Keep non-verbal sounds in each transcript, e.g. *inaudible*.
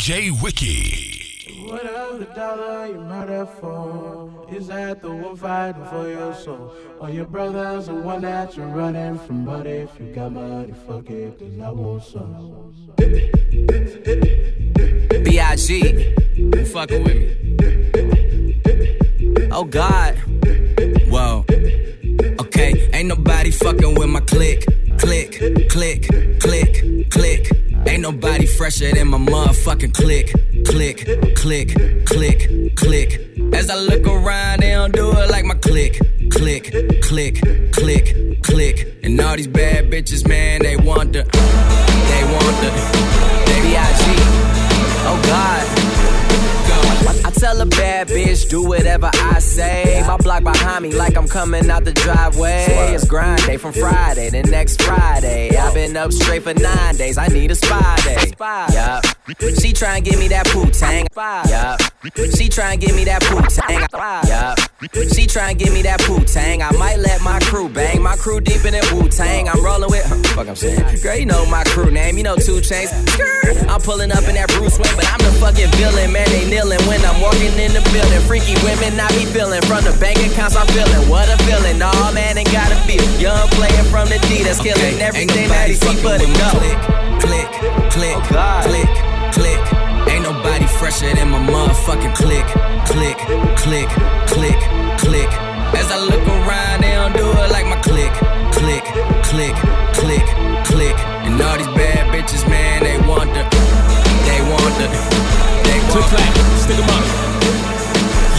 DJ Wiki. Whatever the dollar you murder for, is that the one fighting for your soul? Or your brother's the one that you're running from? But if you got money, fuck it, cause I want some. B.I.G. You fucking with me. Oh God. Whoa. Okay, ain't nobody fucking with my click. Click, click, click, click. Ain't nobody fresher than my motherfucking click. Click, click, click, click. As I look around, they don't do it like my click. Click, click, click, click. And all these bad bitches, man, they want the, they want the, they B.I.G. Oh God. Tell a bad bitch, do whatever I say. My block behind me, like I'm coming out the driveway. It's grind day from Friday to next Friday. I've been up straight for nine days, I need a spy day. Yup. She try and give me that poo tang. Yup. She try and give me that poo tang. Yup. She try and give me that poo tang. I might let my crew bang. My crew deep in that Wu Tang. I'm rolling with. Huh, fuck, I'm saying. Girl, you know my crew name. You know 2 Chainz. I'm pulling up in that Bruce Wayne, but I'm the fucking villain. Man, they kneeling when I'm walking in the building. Freaky women I be feeling. From the bank accounts I'm feeling. What a feeling. Nah, man, ain't gotta feel. Young player from the D that's killing everything that he see but it go. Click, click, click, oh, click, click. Ain't nobody fresher than my motherfucking click, click, click, click, click. As I look around, they don't do it like my click, click, click, click, click. And all these bad bitches, man, clack, stick 'em up.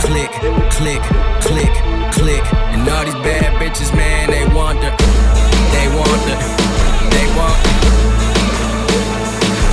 click, click, click, click. And all these bad bitches, man, they want the, they want the, they want.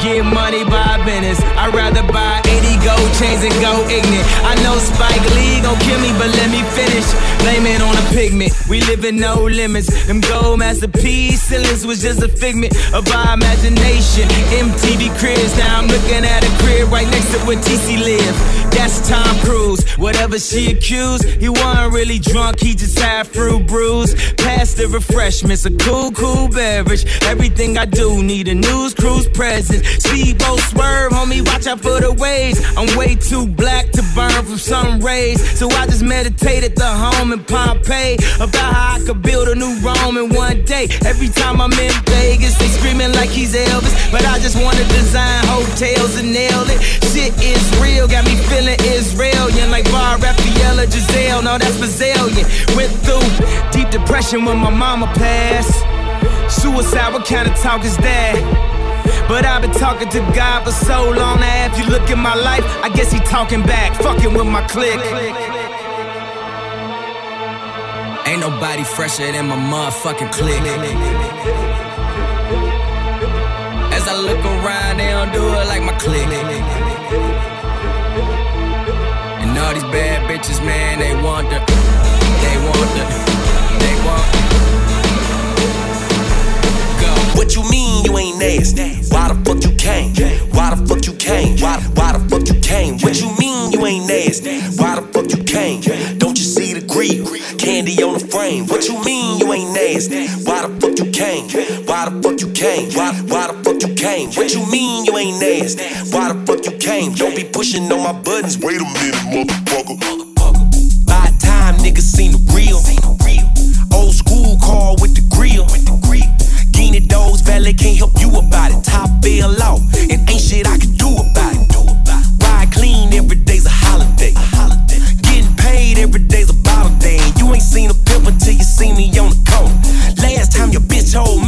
get money by business. I'd rather buy 80 gold chains and go ignorant. I know Spike Lee gon' kill me, but let me finish. Blame it on a pigment. We live in no limits. Them gold masterpiece ceilings was just a figment of our imagination. MTV cribs, now I'm looking at a crib right next to where TC lived. That's Tom Cruise. Whatever she accused, he wasn't really drunk, he just had fruit brews. Pass the refreshments, a cool, cool beverage. Everything I do need a news cruise presence. Speedboat swerve, homie, watch out for the waves. I'm way too black to burn from sun rays. So I just meditate at the home in Pompeii about how I could build a new Rome in one day. Every time I'm in Vegas, they screaming like he's Elvis. But I just wanna design hotels and nail it. Shit is real, got me feeling Israelian like Bar Refaeli or Gisele. No, that's Brazilian. Went through deep depression when my mama passed. Suicide, what kind of talk is that? But I've been talking to God for so long now. If you look at my life, I guess he talking back, fucking with my clique. Ain't nobody fresher than my motherfucking clique. As I look around, they don't do it like my clique. Bitches, man, they want the, they they. Go. What you mean you ain't nasty? Why the fuck you came? Why the fuck you came? Why, why the fuck you came? What you mean you ain't nasty? Why the fuck you came? Don't you see the grill. Candy on the frame. What you mean you ain't nasty? Why the fuck you came? Why the fuck you came? Why, why the fuck you came? What you mean you ain't nasty? Why the fuck you came? Don't be pushing on my buttons. Wait a minute, motherfucker. Niggas seen the real. Old school car with the grill. Guinea doors, valet can't help you about it. Top fell off, and ain't shit I can do about it. Ride clean, every day's a holiday. Getting paid every day's a bottle day. You ain't seen a pimp until you see me on the corner. Last time your bitch told me,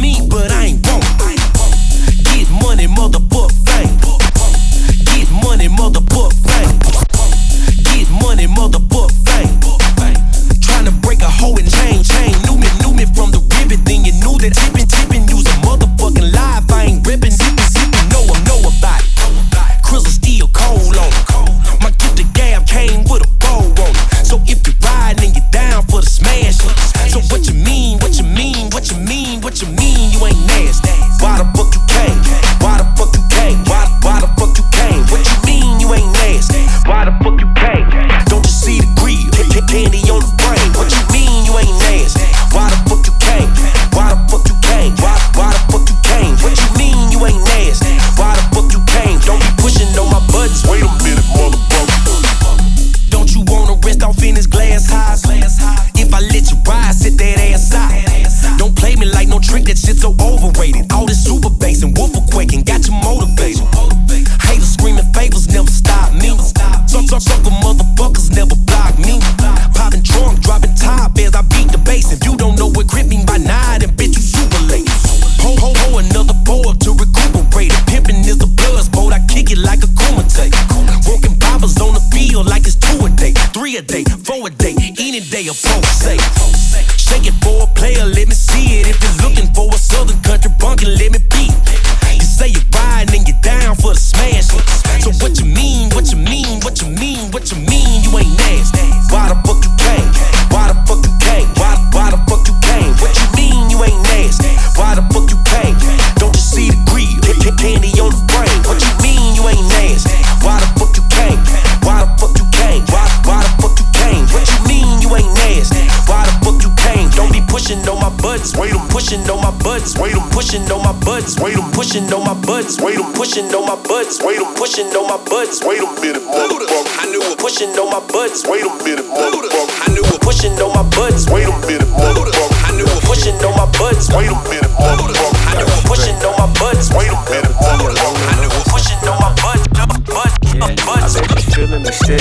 pushing on my buttons. Wait, I'm pushing on my buttons. Wait, I'm pushing on my buttons. Wait, I'm pushing on my buttons. Wait, I'm pushing on my buttons. Wait a minute, motherfucker. I knew it. Pushing on my buttons. Wait a minute, motherfucker. I knew it. Pushing on my buttons. Wait a minute, motherfucker. I knew it. Pushing on my buttons. Wait a minute, motherfucker. I knew it. Pushing on my buttons. Wait a minute, motherfucker. I knew it. Pushing on my buttons. Buttons. I Buttons. bet you feeling me still.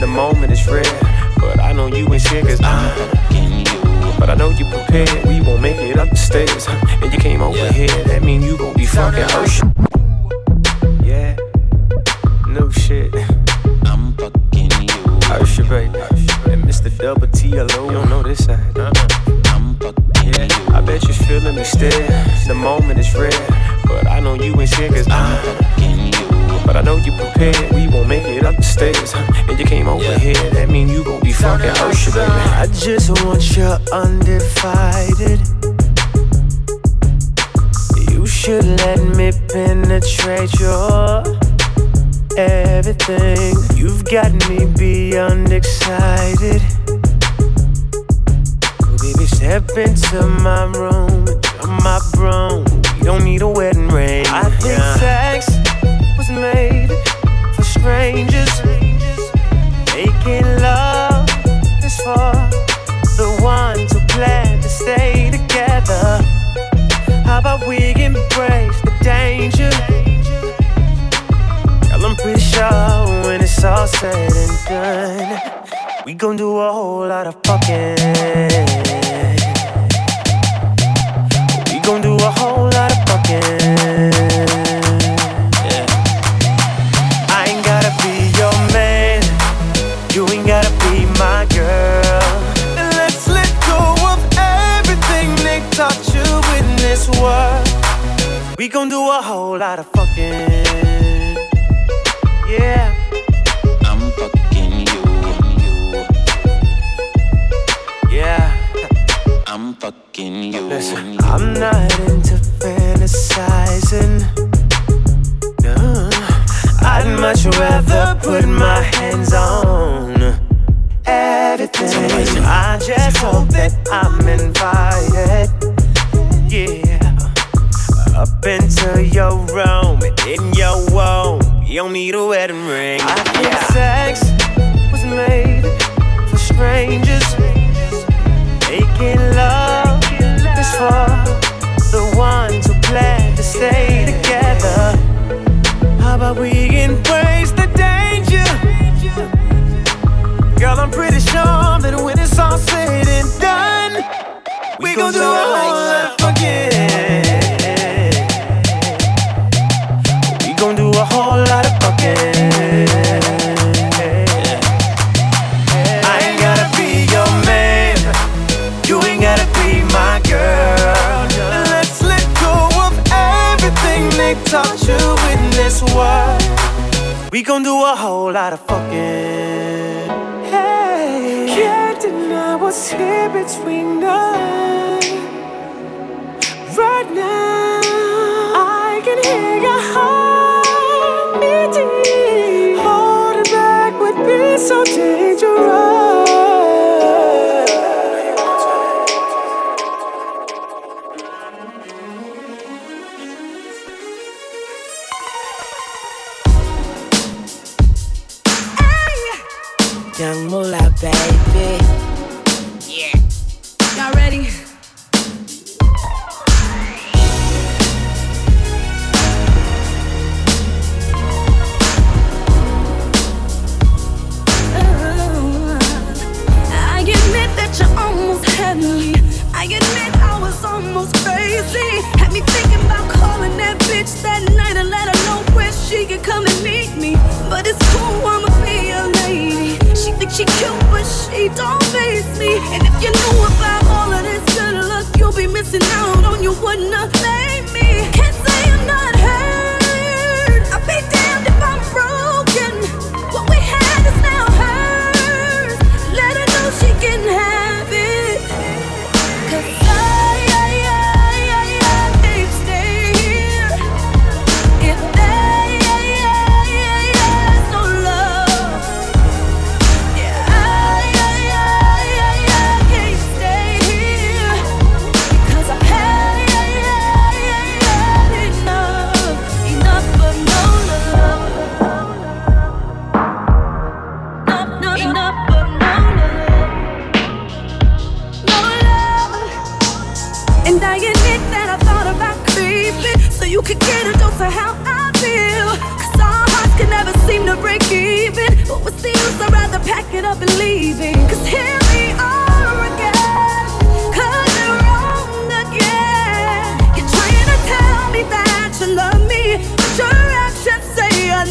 The moment is rare, but I know you ain't scared cause I'm fucking you. But I know you prepared, we won't make it up the stairs. And you came over here, that mean you gon' be fucking hurt. Yeah, no shit. I'm fucking you. Usher, baby. And Mr. Double T, you don't know this side. Uh, I'm fucking Yeah, you. I bet you feeling me still. The moment is rare, but I know you ain't scared cause I'm fucking you. But I know you prepared, we won't make it up the stairs. And you came over Yeah. here, that mean you gon' be fucking Usher, baby. I just want you undivided. You should let me penetrate your everything. You've got me beyond excited. Baby, step into my room, I'm my broom. We don't need a wedding ring. I think sex was made for strangers. Making love is for the ones who plan to stay together. How about we embrace the danger? Girl, I'm pretty sure when it's all said and done, we gon' do a whole lot of fucking. We gon' do a whole lot of fucking. Yeah. I ain't gotta be your man. You ain't gotta be my girl. Let's let go of everything they taught you in this world. We gon' do a whole lot of I'm not into fantasizing. No, I'd much rather put my hands on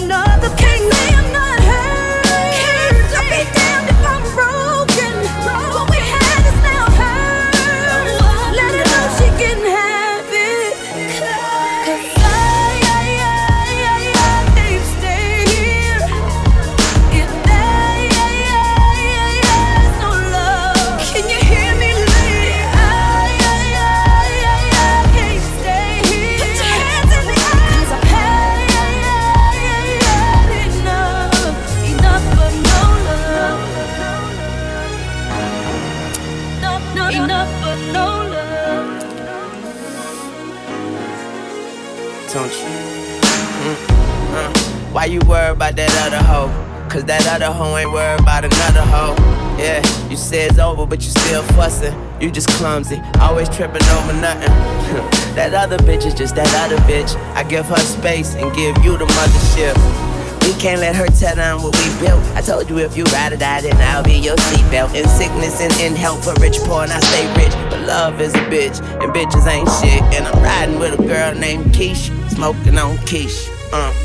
No. over, but you still fussing. You just clumsy, always tripping over nothing. *laughs* that other bitch is just that other bitch. I give her space and give you the mothership. We can't let her tear down what we built. I told you if you ride or die, then I'll be your seatbelt. In sickness and in health, for rich, poor, and I stay rich. But love is a bitch, and bitches ain't shit. And I'm riding with a girl named Keisha, smoking on Keisha, Uh.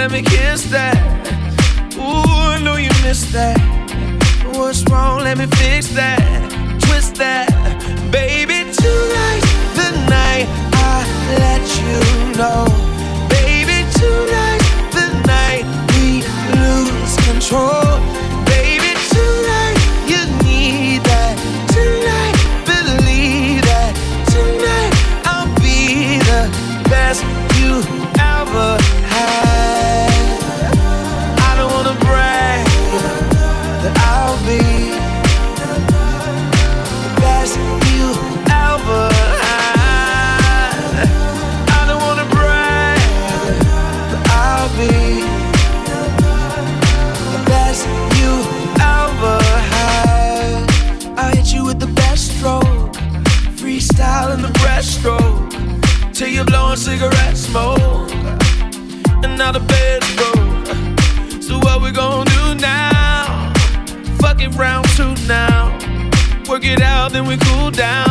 let me kiss that. Ooh, I know you missed that. What's wrong? Let me fix that. Twist that, baby. Tonight, the night I let you know, baby. Tonight, the night we lose control. Then we cool down,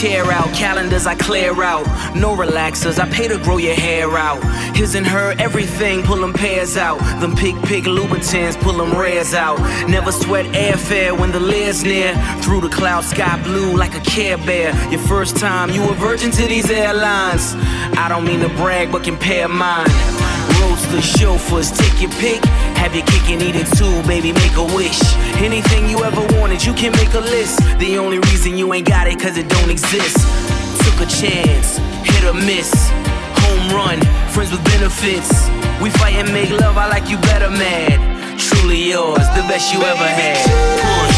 chair out. Calendars I clear out. No relaxers, I pay to grow your hair out. His and her, everything, pull them pairs out. Them pig pig Louboutins, pull them rares out. Never sweat airfare when the lid's near. Through the cloud, sky blue like a care bear. Your first time, you a virgin to these airlines. I don't mean to brag, but compare mine. Roadster chauffeurs, take your pick. Have your cake and eat it too, baby, make a wish. Anything you ever wanted, you can make a list. The only reason you ain't got it, cause it don't exist. Took a chance, hit or miss. Home run, friends with benefits. We fight and make love, I like you better, mad. Truly yours, the best you ever had. Push.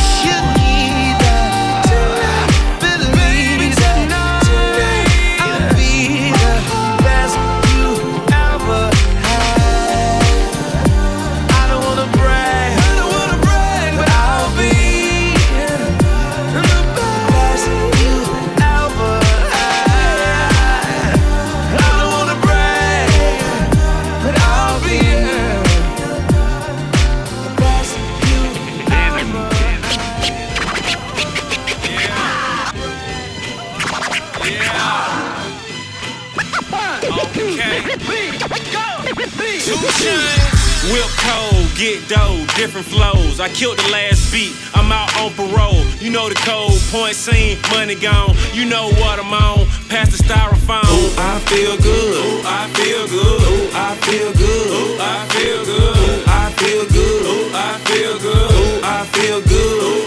Whip cold, get dough, different flows. I killed the last beat, I'm out on parole. You know the code, point scene, money gone. You know what I'm on, past the styrofoam. Ooh, I feel good, Ooh, I feel good, Ooh, I feel good, Ooh, I feel good, Ooh, I feel good, Ooh, I feel good, Ooh, I feel good, Ooh, I feel good.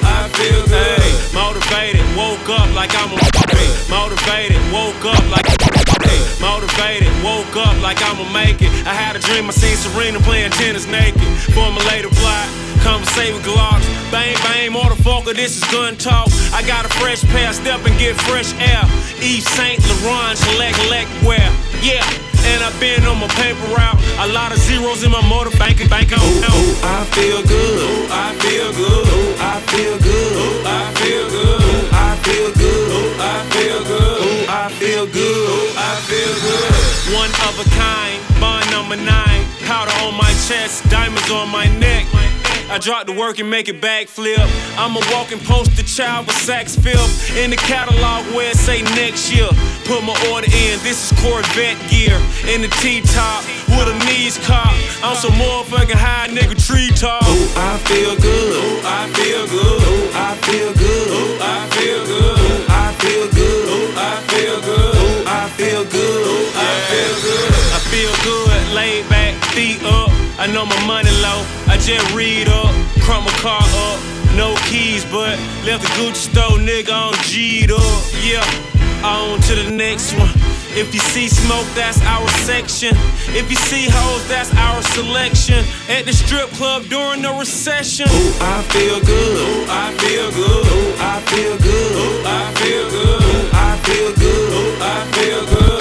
Hey, motivated, woke up like I'm a motivated, woke up like motivated, woke up like I'ma make it. I had a dream, I seen Serena playing tennis naked. Formulated plot, conversate with Glocks. Bang, bang, motherfucker, this is gun talk. I got a fresh pair, step and get fresh air. Yves Saint Laurent, select, select, wear. Yeah. And I've been on my paper route. A lot of zeros in my motor bank, bank on. Ooh, ooh, I feel good. Ooh, I feel good. Ooh, I feel good. Ooh, I feel good. Ooh, I feel good. Ooh, I feel good. Ooh, I feel good. Ooh, I feel good. One of a kind, bond number nine. Powder on my chest, diamonds on my neck. I drop the work and make it backflip. I'm a walking poster child with sax filth. In the catalog where it say next year. Put my order in, this is Corvette gear. In the T-top, with a knees cop. I'm some motherfucking high nigga tree top. Ooh, I feel good. Ooh, I feel good. Ooh, I feel good. Ooh, I feel good. Ooh, I feel good. Ooh, I feel good. Ooh, I feel good. Ooh, I feel good. I feel good, laid back, feet up. I know my money low. I just read up, crumb my car up. No keys, but left the Gucci store, nigga, on G'd up. Yeah, on to the next one. If you see smoke, that's our section. If you see hoes, that's our selection. At the strip club during the recession. Ooh, I feel good. Ooh, I feel good. Ooh, I feel good. Ooh, I feel good. Ooh, I feel good. Ooh, I feel good.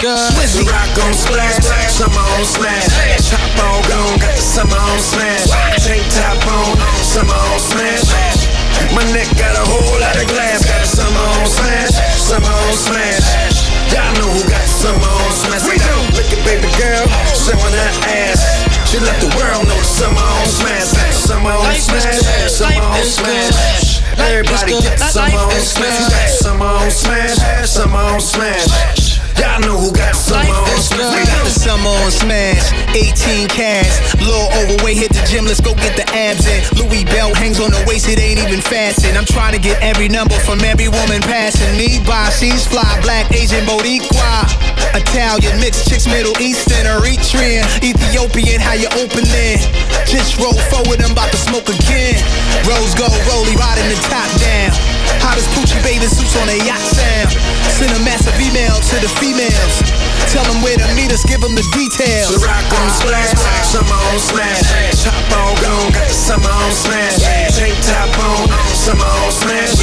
Good. The rock on splash, summer on smash. Top on gone, got the summer on smash. Tank top on, summer on smash. My neck got a whole lot of glass, got the summer on smash, summer on smash. Y'all know who got the summer on smash. We do. Look at baby girl, showing her ass. She let the world know the summer on smash. Summer on smash, summer on smash. Everybody good. Smash, 18 cash. Little overweight, hit the gym, let's go get the abs in. Louis belt hangs on the waist, it ain't even fastened. I'm trying to get every number from every woman passing me by. She's fly, black, Asian, Boricua. Italian, mixed chicks, Middle Eastern, Eritrean, Ethiopian, how you opening? Just roll forward, I'm about to smoke again. Rose gold, rollie, riding the top down. Hottest Pucci bathing suits on a yacht sound. Send a massive email to the females. Tell them where to meet us, give them the details. The rock on splash, summer on smash. Top on gone, got the summer on smash. Tank top on, summer on smash.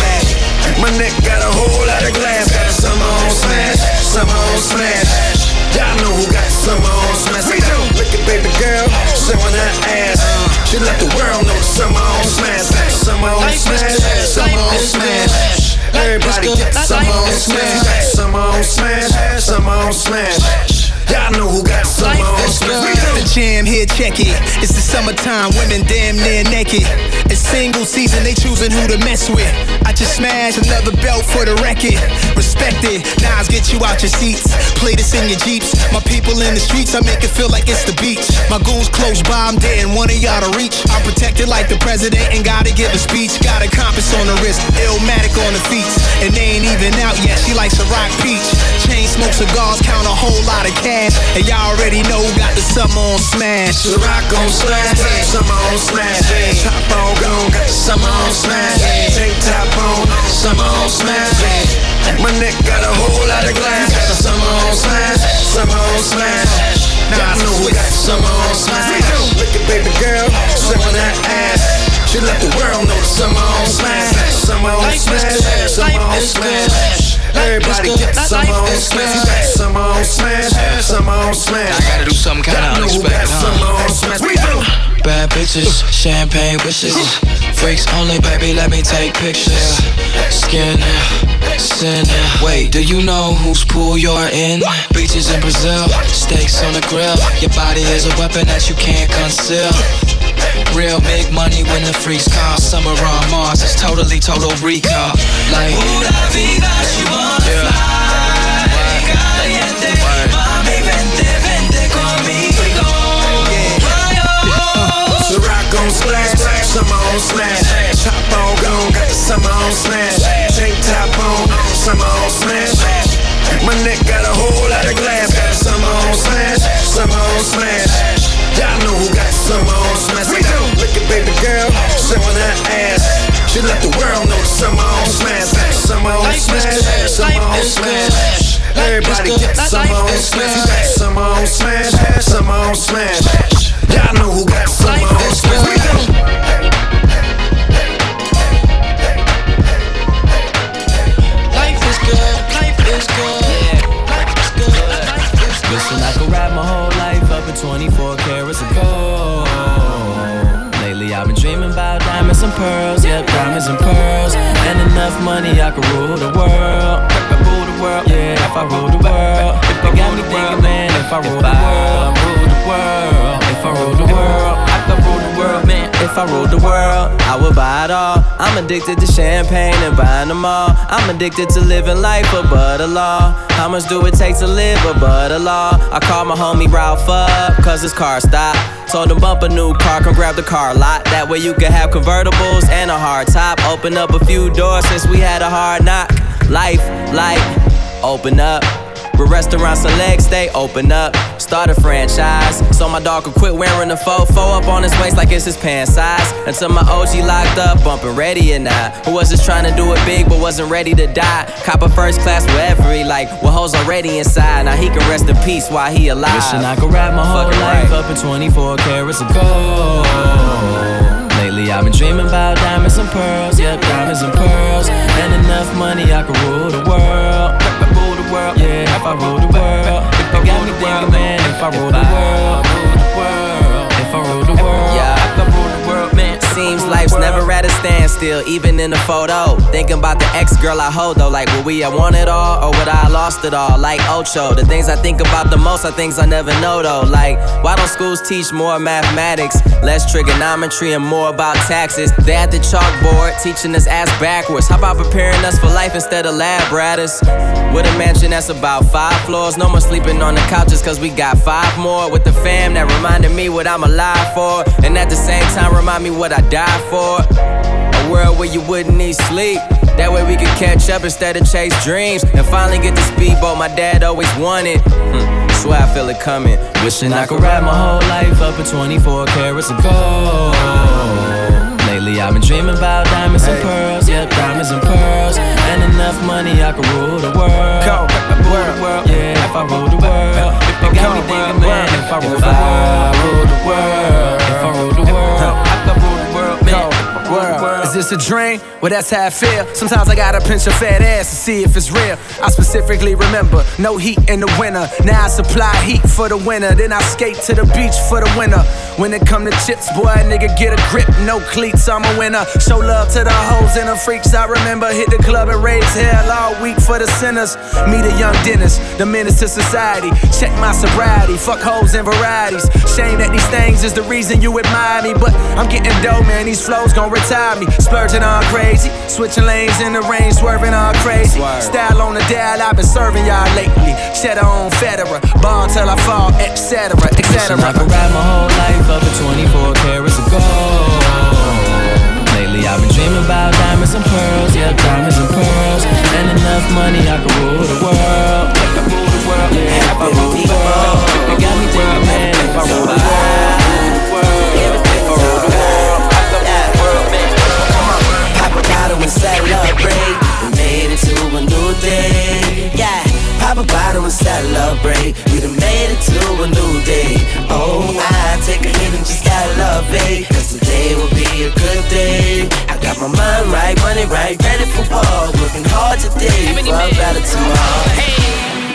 My neck got a whole lot of glass, got the summer on smash, summer on smash. Y'all know who got summer on smash. We do. Look at baby girl, showing her ass. She let the world know the summer on smash. Summer on smash, summer on smash. Good. Everybody Life is get good. summer on smash, good. summer on smash, summer on smash. Y'all know who got summer on smash. We good. The jam here, check it. It's the summertime, women damn near naked. It's single season, they choosing who to mess with. I just smashed another belt for the record. Respect it, Nas get you out your seats. Play this in your jeeps. My people in the streets, I make it feel like it's the beach. My goons close by, I'm dead, and one of y'all to reach. I'm protected like the president and gotta give a speech. Got a compass on the wrist, illmatic on the feet. And they ain't even out yet, she likes a rock peach. Chain smoke cigars, count a whole lot of cash. And y'all already know got the summer on smash. The rock on smash, summer on smash. Top on gone, got the summer on smash. Tank top on, summer on smash. My neck got a whole lot of glass, got the summer on smash, summer on smash. Now I know who got summer on smash. Look at baby girl, showing that ass. She let the world know the summer on smash, summer on smash, summer on smash. Everybody get good. summer on smash, good. summer on smash, summer on smash. I gotta do something kinda Y'all know who got unexpected, huh? summer on smash. We do. Bad bitches, champagne wishes. Freaks only, baby, let me take pictures. Skin, sin. Wait, do you know whose pool you're in? Beaches in Brazil, steaks on the grill. Your body is a weapon that you can't conceal. Real big money when the freaks call. Summer on Mars, it's totally total recall. Like, Ooh, la vida, she wanna Yeah. fly. On smash. Top on gone, got the summer on smash. Tank top on, summer on smash. My neck got a whole lot of glass, got the summer on smash, summer on smash. Y'all know who got summer on smash. We do. Look at baby girl, showing her ass. She let the world know the summer on smash. The summer on smash, summer on smash. Everybody get summer on smash. summer on smash, summer on smash. Y'all know who got summer on smash. We do. Could rap my whole life up in 24 carats of gold. Lately I've been dreaming about diamonds and pearls, yep, diamonds and pearls. And enough money I could rule the world. If I ruled the world, I would buy it all. I'm addicted to champagne and buying them all. I'm addicted to living life above the law. How much do it take to live above the law? I called my homie Ralph up, cause his car stopped. Told him bump a new car, come grab the car lot. That way you can have convertibles and a hard top. Open up a few doors since we had a hard knock. Life, like, open up. With restaurants and legs, they open up. Start a franchise. So my dog could quit wearing the fofo up on his waist like it's his pants size. Until my OG locked up, bumping ready or not. Who was just trying to do it big but wasn't ready to die. Cop a first class with every like, well, hoes already inside. Now he can rest in peace while he alive. Wishing I could rap my whole Fucking life right. up in 24 carats of gold. Lately I've been dreaming about diamonds and pearls, yep, diamonds and pearls. And enough money I could rule the world. If I world, yeah, if I rule the world. It got me thinking, man, if I rule the world, Seems life's never at a standstill. even in the photo. Thinking about the ex girl I hold though, like, would we have won it all or would I have lost it all? Like Ocho, the things I think about the most are things I never know though. Like, why don't schools teach more mathematics, less trigonometry, and more about taxes? They at the chalkboard teaching us ass backwards. How about preparing us for life instead of lab ratters? With a mansion that's about five floors, no more sleeping on the couches cause we got five more. With the fam that reminded me what I'm alive for, and at the same time remind me what I died for. A world where you wouldn't need sleep. That way we could catch up instead of chase dreams. And finally get the speedboat my dad always wanted. Hmm, swear I feel it coming. Wishing I could wrap my whole life up in 24 carats of gold. Lately I've been dreaming about diamonds and pearls. Yeah, diamonds and pearls. And enough money I could rule the world. Rule the world. Yeah, if I rule the world. It got me thinking, man, if I rule the world. Rule the world. This a dream? Well, that's how I feel. Sometimes I gotta pinch a fat ass to see if it's real. I specifically remember no heat in the winter. Now I supply heat for the winter. Then I skate to the beach for the winter. When it come to chips, boy, nigga get a grip. No cleats, I'm a winner. Show love to the hoes and the freaks. I remember hit the club and raise hell all week for the sinners. Meet a young dentist, the menace to society. Check my sobriety, fuck hoes and varieties. Shame that these things is the reason you admire me. But I'm getting dough, man. These flows gon' retire me. Splurging on crazy. Switching lanes in the rain, swerving all crazy. Style on the dial, I've been serving y'all lately. Cheddar on Federer, ball till I fall, etc. etc. I could ride my whole life up in 24 carats of gold. Lately I've been dreaming about diamonds and pearls, yeah, diamonds and pearls. And enough money I could rule the world. If I rule the world, yeah, if I rule the world. It got me thinking, man, if I rule the world. And celebrate. We made it to a new day. Yeah. Pop a bottle and celebrate. We done made it to a new day. Oh, I take a hit and just elevate. Cause today will be a good day. I got my mind right, money right, ready for war. Working hard today for a better tomorrow.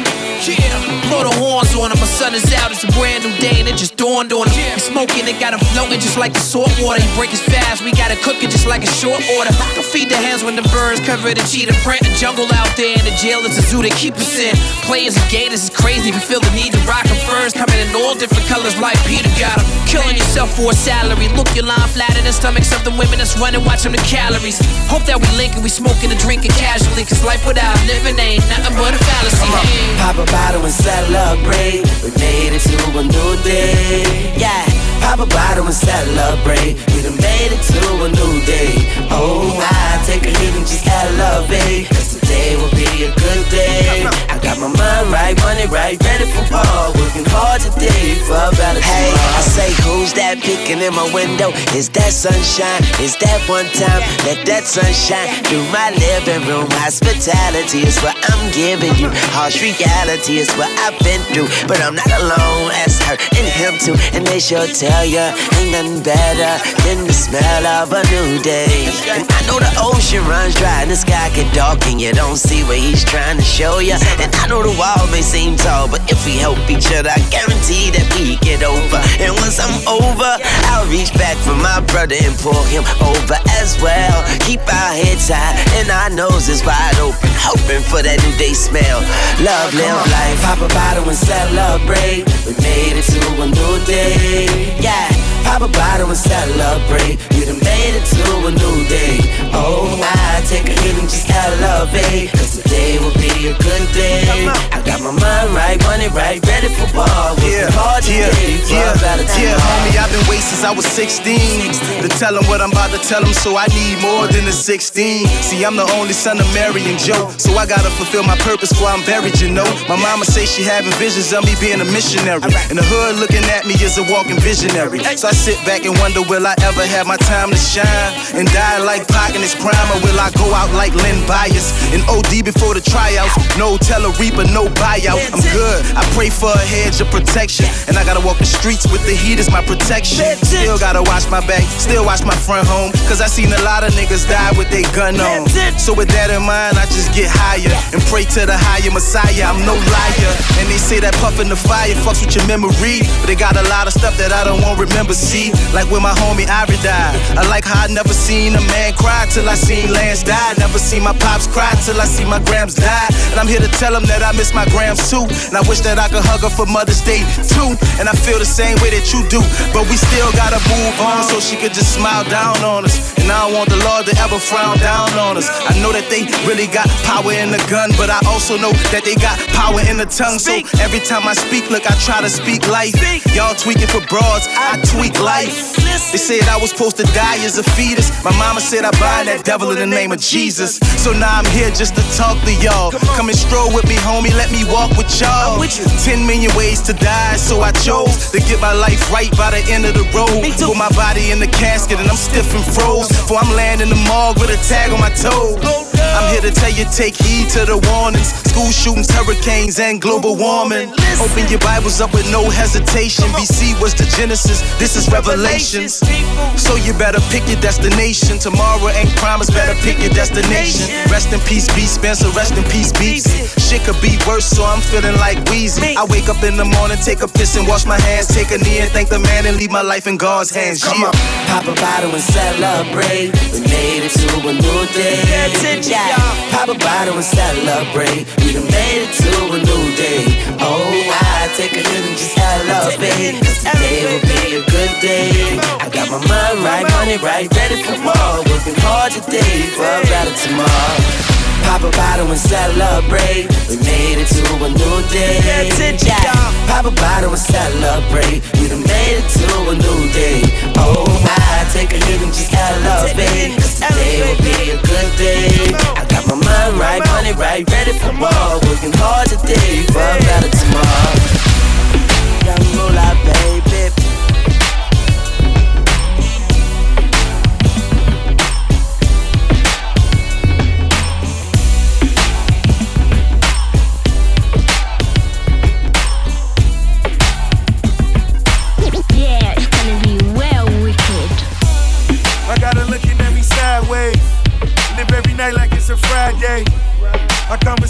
Yeah, blow the horns on him. My son is out, it's a brand new day, and it just dawned on him. We smoking, it got him floating just like the salt water. He break his fast, we gotta cook it just like a short order. Don't feed the hands when the birds cover the cheetah print. A jungle out there, and the jail is a zoo they keep us in. Players and gators is crazy, we feel the need to rock 'em first. Coming in all different colors like Peter got 'em. Killing yourself for a salary. Look your line flat in the stomach, something women that's running, watching the calories. Hope that we linking, we smoking and drinking casually. Cause life without living ain't nothing but a fallacy. Hey. Pop a bottle and celebrate. We made it to a new day. Yeah. Pop a bottle and celebrate. We done made it to a new day. Oh, I take a hit and just elevate. Cause today will be a good day. I got my mind right, money right, ready for war. Working hard today for a better Hey, I say, who's that peeking in my window? Is that sunshine? Is that one time? Let that sunshine through my living room. Hospitality is what I'm giving you. Harsh reality is what I've been through. But I'm not alone, as her and him too. And they sure tell ya ain't nothing better than the smell of a new day. And I know the ocean runs dry and the sky get dark and you don't see what he's trying to show ya. And I know the wall may seem tall, but if we help each other, I guarantee that we get over. And once I'm over, I'll reach back for my brother and pull him over as well. Keep our heads high and our noses wide open, hoping for that new day smell. Love, live life, pop a bottle and celebrate. We made it to a new day. Yeah. Pop a bottle and celebrate. We done made it to a new day. Oh, I take a hit and just elevate. Cause today will be a good day. I got my mind right, money right, ready for ball. Yeah, hard yeah, yeah, yeah, homie, I've been waiting since I was 16 to tell him what I'm about to tell him, so I need more than a 16. See, I'm the only son of Mary and Joe, so I gotta fulfill my purpose before I'm buried, you know. My mama say she having visions of me being a missionary, and the hood looking at me is a walking visionary. So I sit back and wonder, will I ever have my time to shine and die like Pac in his prime, or will I go out like Len Bias and OD before the tryouts? No teller reaper, no buyout. I'm good. I pray for a hedge of protection, and I gotta walk the streets with the heat as my protection. Still gotta watch my back, still watch my front home. Cause I seen a lot of niggas die with their gun on. So with that in mind, I just get higher and pray to the higher Messiah. I'm no liar. And they say that puffin' the fire fucks with your memory. But they got a lot of stuff that I don't want remember. See, like when my homie Ivory died. I like how I never seen a man cry till I seen Lance die. Never seen my pops cry till I see my grams die. And I'm here to tell them that I miss my grams too. And I wish that I could hug her for Mother's Day too. And I feel the same way that you do. But we still gotta move on so she could just smile down on us. And I don't want the Lord to ever frown down on us. I know that they really got power in the gun, but I also know that they got power in the tongue. So every time I speak, look, I try to speak life. Y'all tweaking for broads, I tweak life. They said I was supposed to die as a fetus. My mama said I bind that devil in the name of Jesus. So now I'm here just to talk to y'all. Come and stroll with me, homie. Let me walk with y'all. Ten million ways to die, so I chose to get my life right by the end of the road. Put my body in the casket and I'm stiff and froze. For I'm laying in the morgue with a tag on my toe. I'm here to tell you, take heed to the warnings. School shootings, hurricanes, and global warming. Open your Bibles up with no hesitation. BC was the Genesis, this is Revelations. So you better pick your destination. Tomorrow ain't promised, better pick your destination. Rest in peace, B. Spencer, rest in peace, Beats. Shit could be worse, so I'm feeling like Weezy. I wake up in the morning, take a piss and wash my hands, take a knee and thank the man and leave my life in God's hands. Come Yeah. on, pop a bottle and celebrate. We made it to a new day. Yeah, pop a bottle and celebrate. We done made it to a new day. Oh, I take a hit and just elevate. 'Cause today will be a good day. I got my mind right, money right, ready for more. Working hard today for a better tomorrow. Pop a bottle and celebrate. We made it to a new day. Pop a bottle and celebrate. We done made it to a new day. Oh, I take a hit and just elevate. 'Cause today will be a good day. I got my mind right, money right, ready for more. Working hard today for a better tomorrow. Young moolah, baby.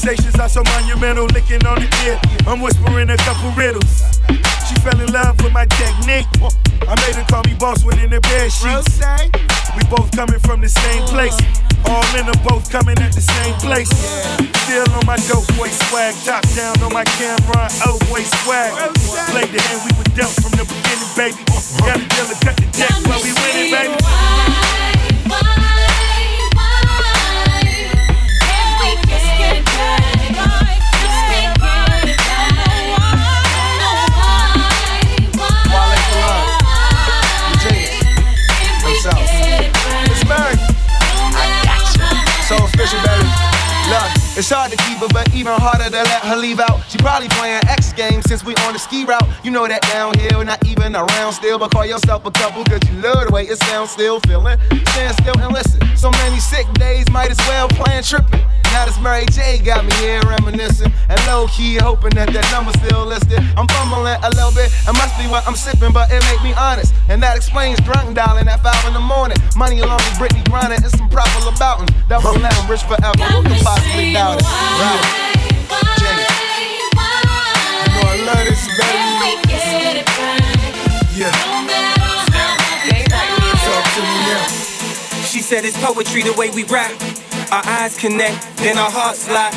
Conversations are so monumental, licking on the ear. I'm whispering a couple riddles. She fell in love with my technique. I made her call me boss within the bed sheets. We both coming from the same place. All in them both coming at the same place. Still on my dope boy swag, top down on my camera, oh boy swag. Played the hand we were dealt from the beginning, baby. Got a deal to cut the deck while we winning, baby. It's baby. Look, it's hard to keep her, but even harder to let her leave out. She probably playing X Games since we on the ski route. You know that downhill, not even around still, but call yourself a couple, cause you love the way it sounds still feeling. Stand still and listen. So many sick days, might as well plan tripping. Now this Mary J got me here reminiscing and low key hoping that that number's still listed. I'm fumbling a little bit, it must be what I'm sipping, but it make me honest. And that explains drunk dialing at 5 in the morning. Money along with Britney grinding and some proper about That won't let him rich forever. Who can possibly doubt it? Right. Said it's poetry the way we rap. Our eyes connect, then our hearts lock.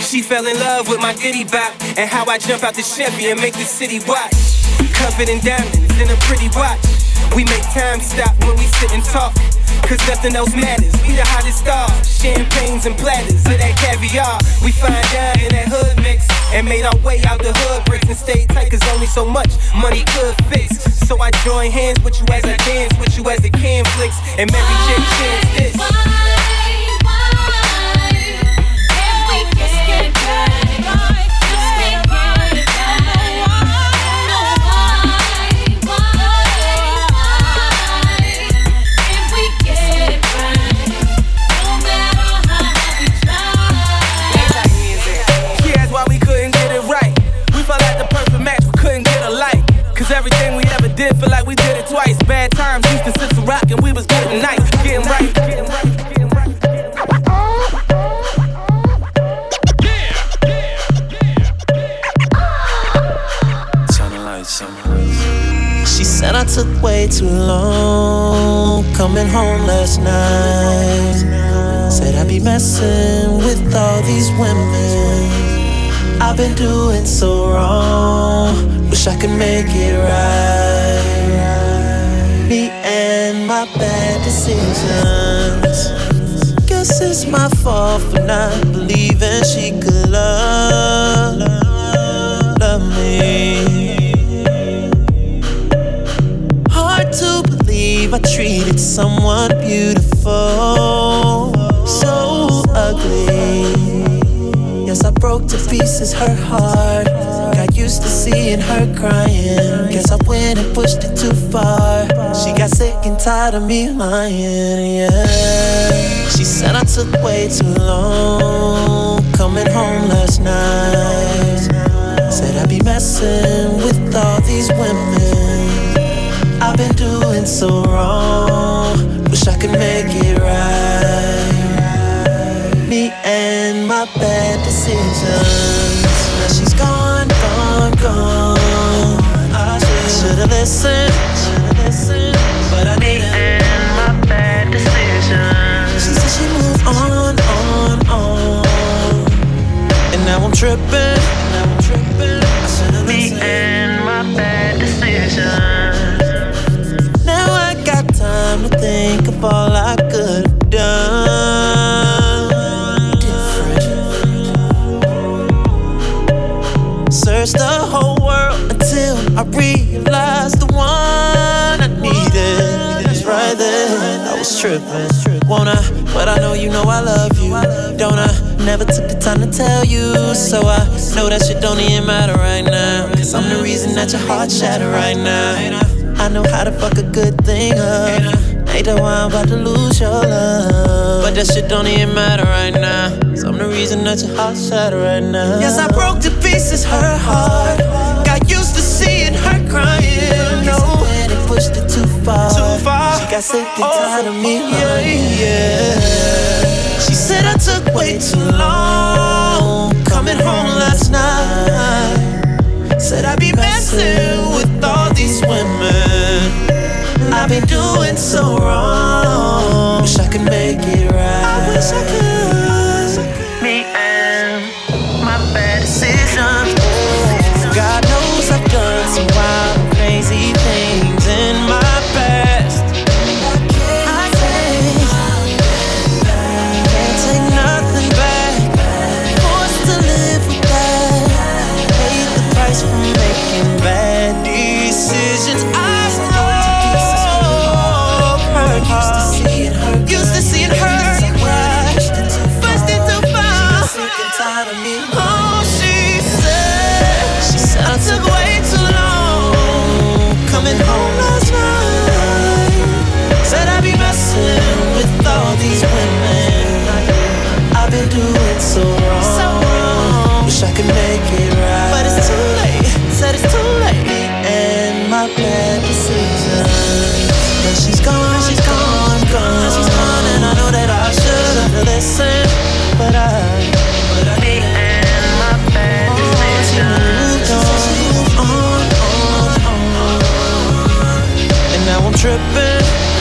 She fell in love with my goodie bop and how I jump out the Chevy and make the city watch. Covered in diamonds and a pretty watch. We make time stop when we sit and talk. Cause nothing else matters. We the hottest stars. Champagnes and platters of that caviar. We find dime in that hood mix. And made our way out the hood bricks and stayed tight. Cause only so much money could fix. So I join hands with you as I dance with you as the can flicks. And Mary J chants this. tonight. Getting right. She said I took way too long coming home last night. Said I'd be messing with all these women. I've been doing so wrong. Wish I could make it right. Me my bad decisions. Guess it's my fault for not believing she could love, love me. Hard to believe I treated someone beautiful so ugly. Yes, I broke to pieces her heart. Used to seeing her crying. Guess I went and pushed it too far. She got sick and tired of me lying, yeah. She said I took way too long coming home last night. Said I'd be messing with all these women. I've been doing so wrong. Wish I could make it right. Me and my bad decisions. Gone. I should've listened, but I my bad decisions. She said she moved on, on, on, and now I'm tripping. Me and my bad decisions. Now I got time to think of all I there. I was tripping, I? But I know you know I love you, don't I? Never took the time to tell you, so I know that shit don't even matter right now. Cause I'm the reason that your heart shattered right now. I know how to fuck a good thing up. Ain't that why I'm about to lose your love. But that shit don't even matter right now. So I'm the reason that your heart shattered right now. Yes, I broke to pieces her heart. Got used to seeing her crying. No, pushed it too far. Too far. Got sick and tired of me. Yeah, yeah. She said I took way too long coming home last night. Said I'd be messing with all these women. I've been doing so wrong. Wish I could make it right. I wish I could. Now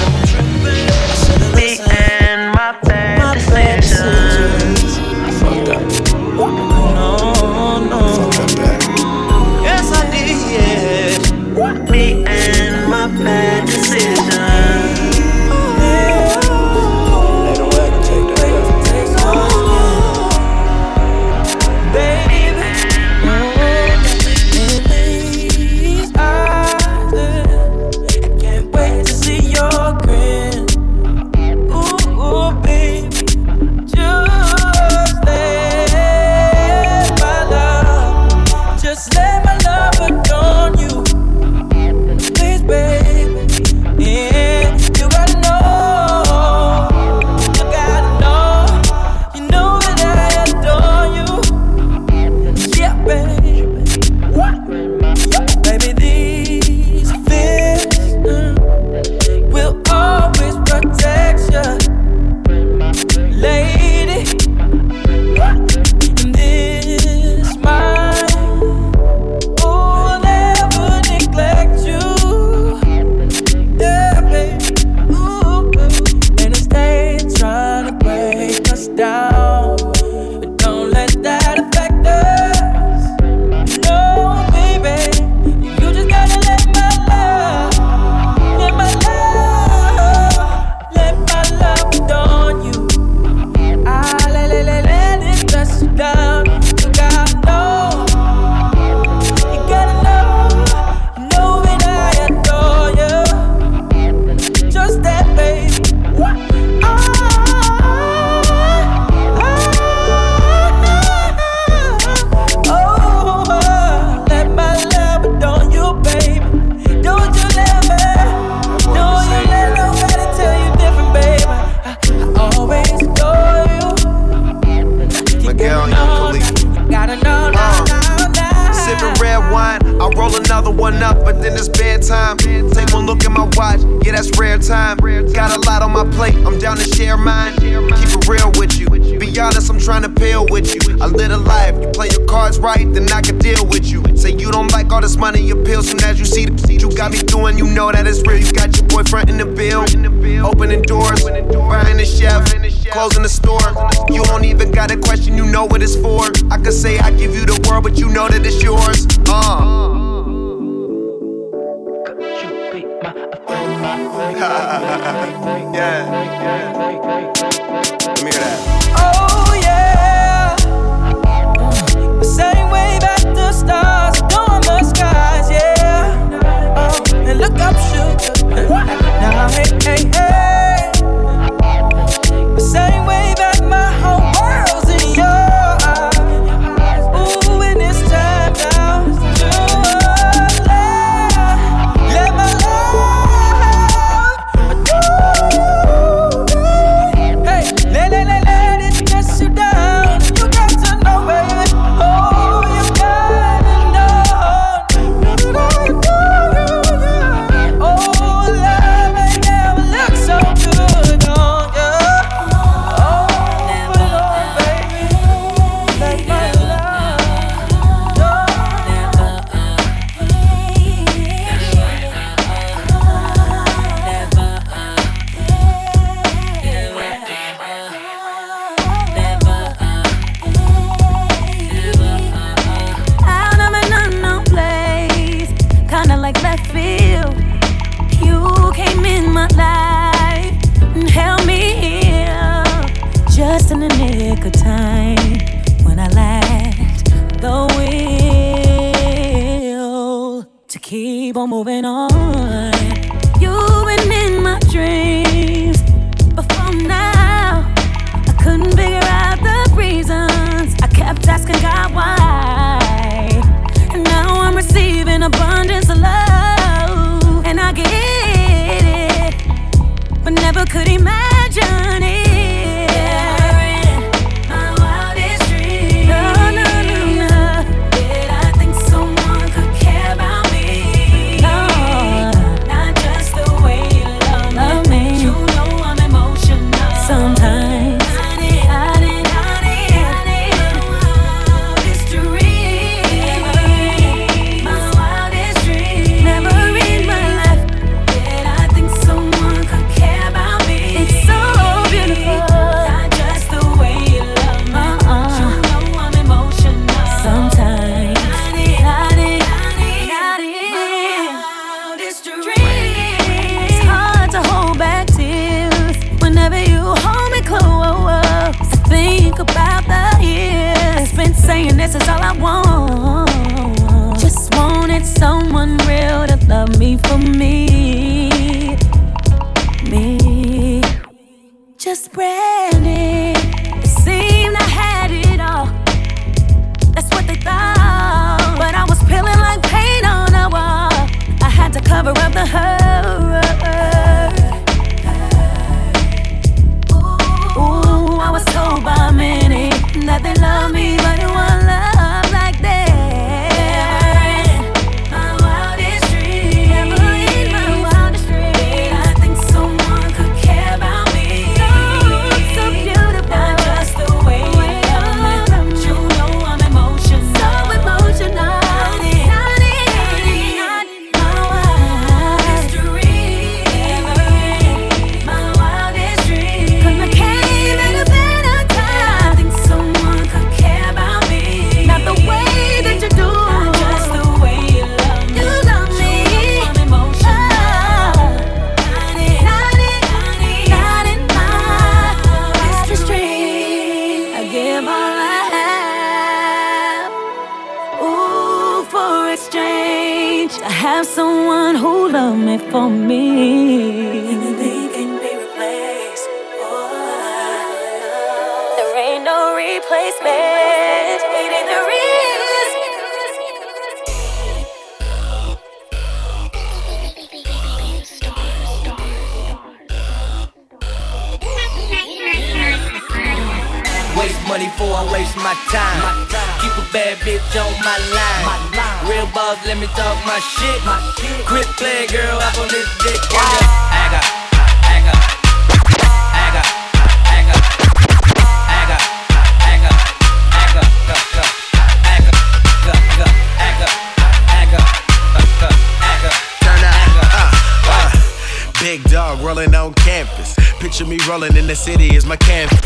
dog rolling on campus. Picture me rolling in the city is my canvas.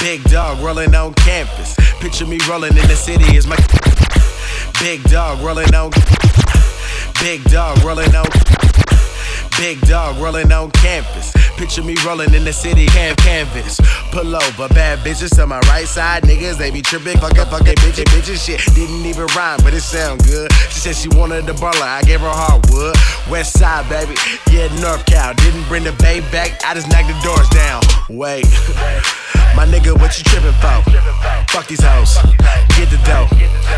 Big dog rolling on campus. Picture me rolling in the city is my. Big dog rolling on. Big dog rolling on. Big dog rolling on campus. Picture me rolling in the city can canvas. Pull over, bad bitches to my right side. Niggas, they be tripping. Fuck up, fuck it, bitches, bitches. Shit didn't even rhyme, but it sound good. She said she wanted the baller. I gave her hardwood. West side, baby. Yeah, North Cal. Didn't bring the bay back. I just knocked the doors down. Wait. *laughs* My nigga, what you tripping for? Fuck these hoes. Get the dough.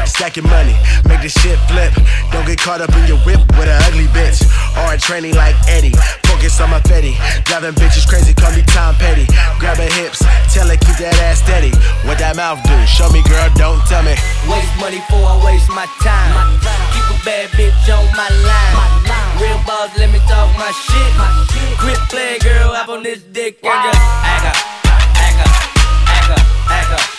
Stack your money. Make the shit flip. Don't get caught up in your whip with an ugly bitch. Or a training like Eddie. Focus on my fetty. Driving bitches crazy, call me Tom Petty. Grab her hips. Tell her keep that ass steady. What that mouth do? Show me, girl, don't tell me. Waste money before I waste my time. Keep a bad bitch on my line. Real balls, let me talk my shit. Quit play, girl, up on this dick. Agga, agga, agga, agga, agga, agga,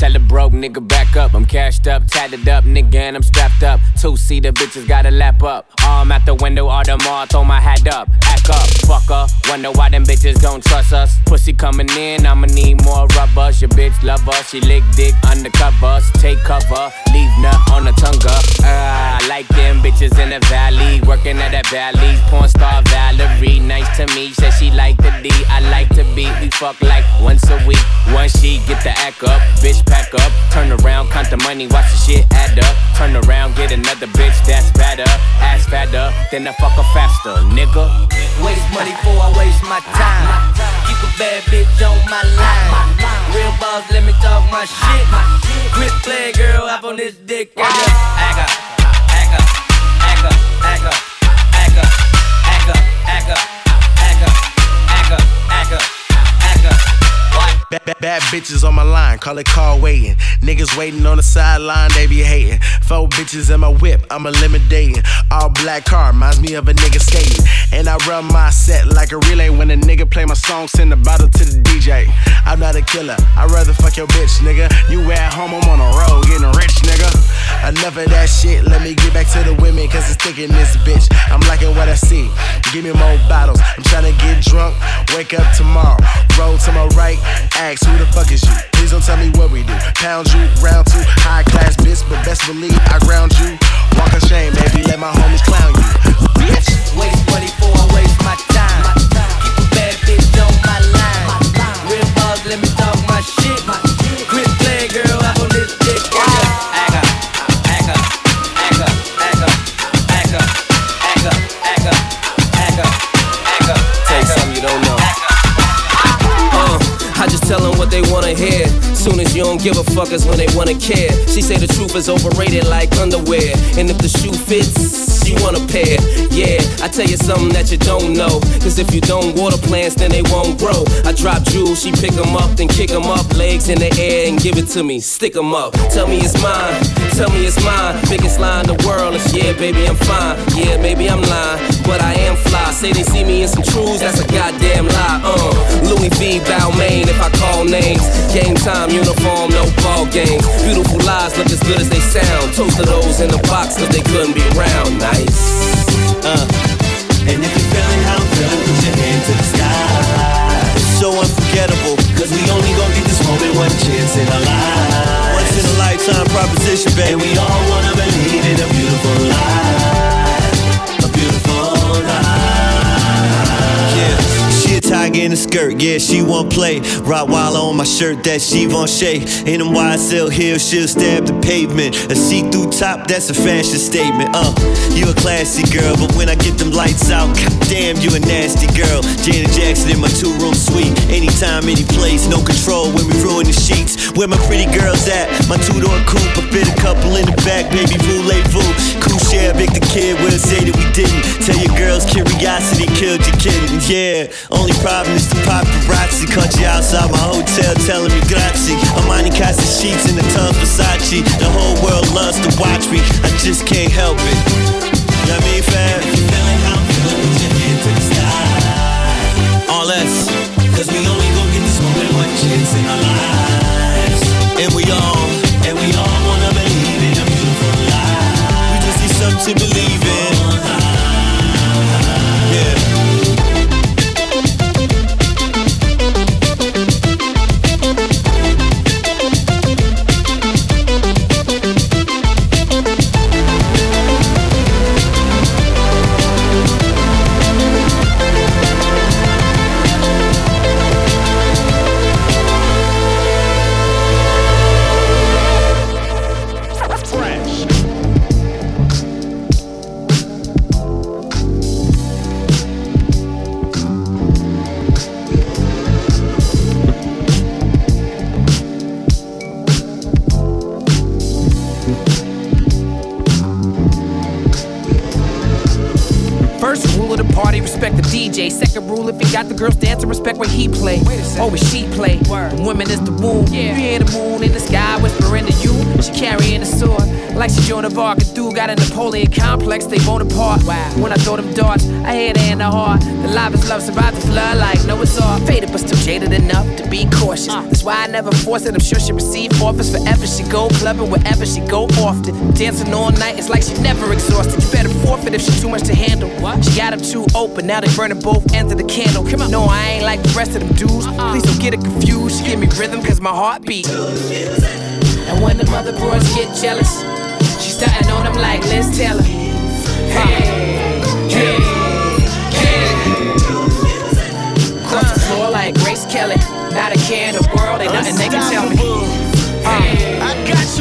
Tell the broke nigga back up. I'm cashed up, tatted up, nigga, and I'm strapped up. Two seater bitches gotta lap up. Arm out the window, all them all throw my hat up. Act up, fucker. Wonder why them bitches don't trust us. Pussy coming in, I'ma need more rubbers. Your bitch love us, she lick dick undercover. Take cover, leave nut on the tongue. Uh, I like them bitches in the valley, working at that Valley's porn star Valerie. Nice to me, said she like the D. I like to be. We fuck like once a week. Once she get the act up, bitch pack up. Turn around, count the money, watch the shit add up. Turn around, get another bitch that's better. Ass fatter, then I fuck her faster, nigga. Waste money before I waste my time. Keep a bad bitch on my line. Real boss, let me talk my shit. Quit play, girl, up on this dick. Agga, agga, agga, agga, agga, agga, Bad, bad, bad bitches on my line, call it car waiting. Niggas waiting on the sideline, they be hating. Four bitches in my whip, I'm eliminating. All black car reminds me of a nigga skating. And I run my set like a relay when a nigga play my song, send the bottle to the DJ. I'm not a killer, I'd rather fuck your bitch, nigga. You at home, I'm on the road, getting rich, nigga. Enough of that shit, let me get back to the women, cause it's thinking this bitch. I'm liking what I see. Give me more bottles, I'm trying to get drunk, wake up tomorrow. Roll to my right, ask who the fuck is you? Please don't tell me what we do. Pound you, round two, high class bitch, but best believe I ground you. Walk a shame, baby, let my homies clown you. Bitch. Waste money before I waste my time. Keep a give a fuck is when they wanna care. She say the truth is overrated like underwear. And if the shoe fits, she want a pair. Yeah, I tell you something that you don't know. Cause if you don't water plants, then they won't grow. I drop jewels, she pick 'em up, then kick 'em up. Legs in the air and give it to me. Stick 'em up. Tell me it's mine. Tell me it's mine. Biggest lie in the world is yeah, baby, I'm fine. Yeah, maybe I'm lying, but I am fly. Say they see me in some trues, that's a goddamn lie. Uh, Louis V. Balmain, if I call names. Game time, uniform, no ball games. Beautiful lies look as good as they sound. Toast to those in the box, cause they couldn't be round. Nice. Uh. And if you're feeling how I'm feeling, put your hand to the sky. It's so unforgettable, cause we only gon' get this moment one chance in our lives. Once in a lifetime proposition, baby. And we all wanna believe in a beautiful life. Tiger in a skirt, yeah, she won't play. Rottweiler on my shirt, that Givenchy. In them YSL heels, she'll stab the pavement. A see-through top, that's a fashion statement. Uh, you a classy girl, but when I get them lights out, damn, you a nasty girl. Janet Jackson in my two-room suite. Anytime, any place, no control when we ruin the sheets. Where my pretty girls at? My two-door coupe, I fit a couple in the back, baby, voulez-vous. Cool big the kid, we'll say that we didn't. Tell your girls curiosity killed your kitten, yeah. Only problem is the paparazzi you outside my hotel telling me grazie. Armani Casa sheets in the tub Versace. The whole world loves to watch me. I just can't help it. You know fam? All that's Cause we only gon' get this moment one chance in our lives. And we all, and we all wanna believe in a beautiful life. We just need something to believe DJ. Second rule, if you got the girls dancing, respect where he play. Always oh, she play. The woman is the womb. You hear the moon in the sky whispering to you. She carrying a sword like she Joan of Arc. A dude got a Napoleon complex, they Bonaparte. Wow. When I throw them darts, I hear the in the heart. The life is love, survive flood like Noah's Ark. Faded but still jaded enough to be cautious. Uh. That's why I never force it. I'm sure she receive offers forever. She go clubbing wherever she go often. Dancing all night, it's like she never exhausted. You better forfeit if she too much to handle. She got them too open, now they burning both ends of the candle. Come on. No, I ain't like the rest of them dudes. Uh-uh. Please don't get it confused. She give me rhythm cause my heart beat. And when the mother bros get jealous, she starting on them like Liz Taylor. Hey, like Grace Kelly. Not a care in the world, ain't nothing they can tell me. Uh, I got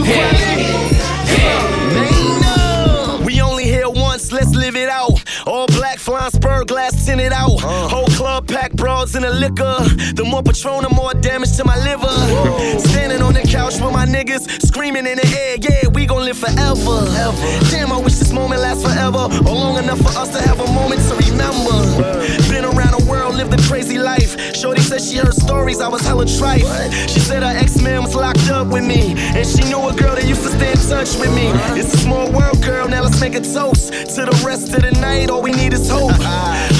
you, We only here once, let's live it out. All black flying spur glass tinted out. Uh. Whole packed broads in the liquor. The more Patron, the more damage to my liver. Standing on the couch with my niggas, screaming in the air, yeah, we gon' live forever. Damn, I wish this moment lasts forever, or long enough for us to have a moment to remember. Been around the world, lived a crazy life. Shorty said she heard stories, I was hella trite. She said her ex-man was locked up with me, and she knew a girl that used to stay in touch with me. It's a small world, girl, now let's make a toast to the rest of the night. All we need is hope. *laughs*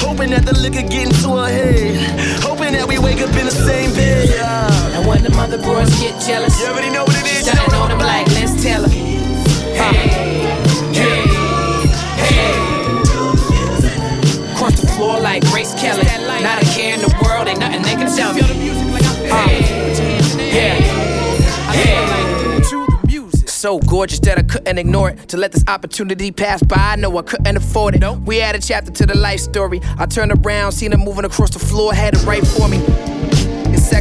Hoping that the liquor get into her head. Hoping that we wake up in the same bed. And when the mother bros get jealous, you already know what So gorgeous that I couldn't ignore it. To let this opportunity pass by, I know I couldn't afford it. We add a chapter to the life story. I turned around, seen her moving across the floor, had it right for me.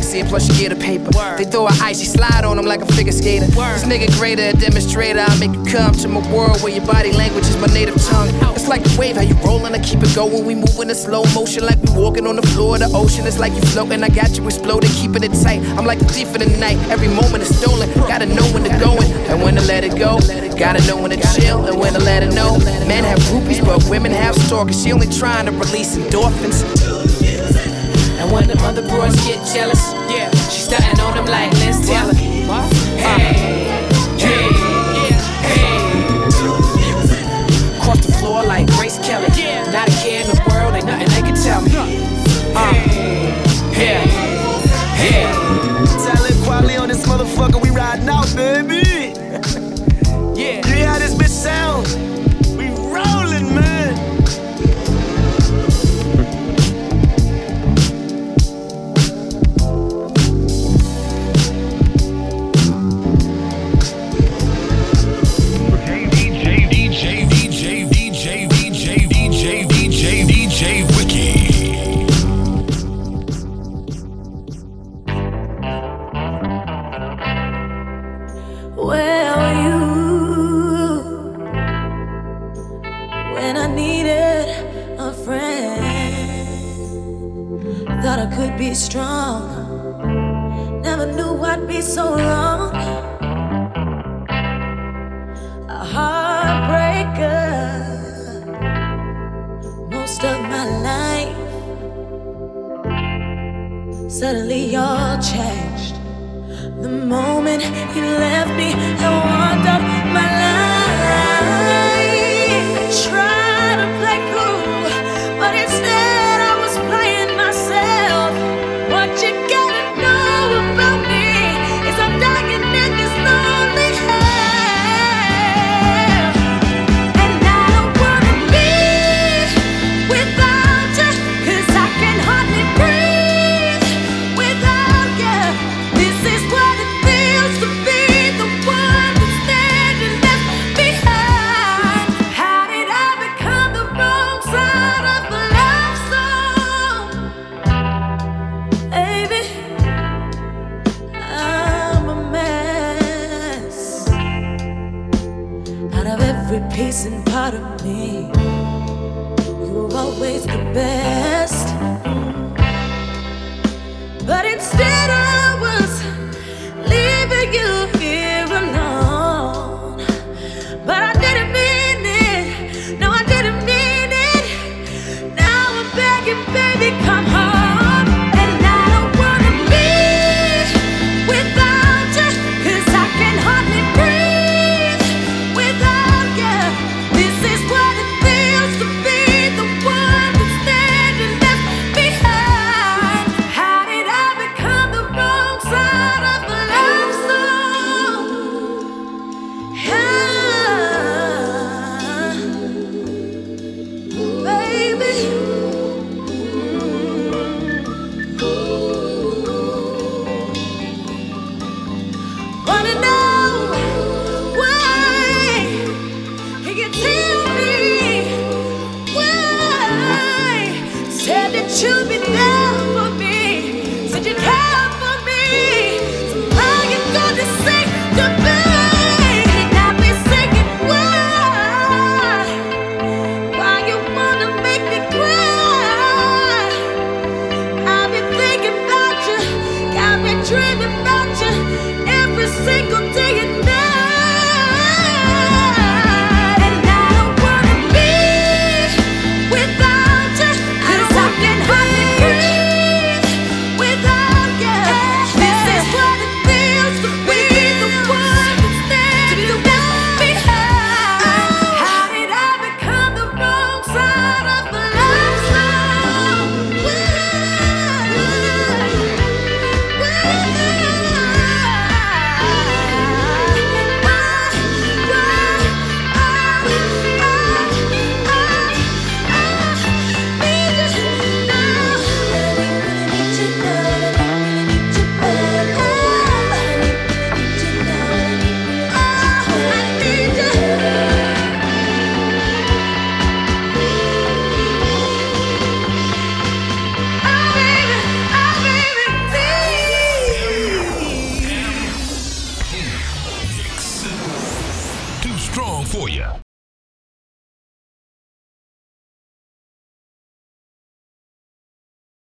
Sexy and plus you get a paper. They throw an icy slide on them like a figure skater. This nigga greater, a demonstrator. I make you come to my world where your body language is my native tongue. It's like the wave, how you rollin', I keep it going. We moving in slow motion like we walking on the floor of the ocean. It's like you floating, I got you exploding, keeping it tight. I'm like the thief in the night, every moment is stolen. Gotta know when to go in and when to let it go. Gotta know when to chill and when to let it know. Men have groupies, but women have stalkers. She only trying to release endorphins. And when the mother bros get jealous, she on them like Liz Taylor. Thought I could be strong. Never knew I'd be so wrong. A heartbreaker. Most of my life. Suddenly all changed. The moment you left me, I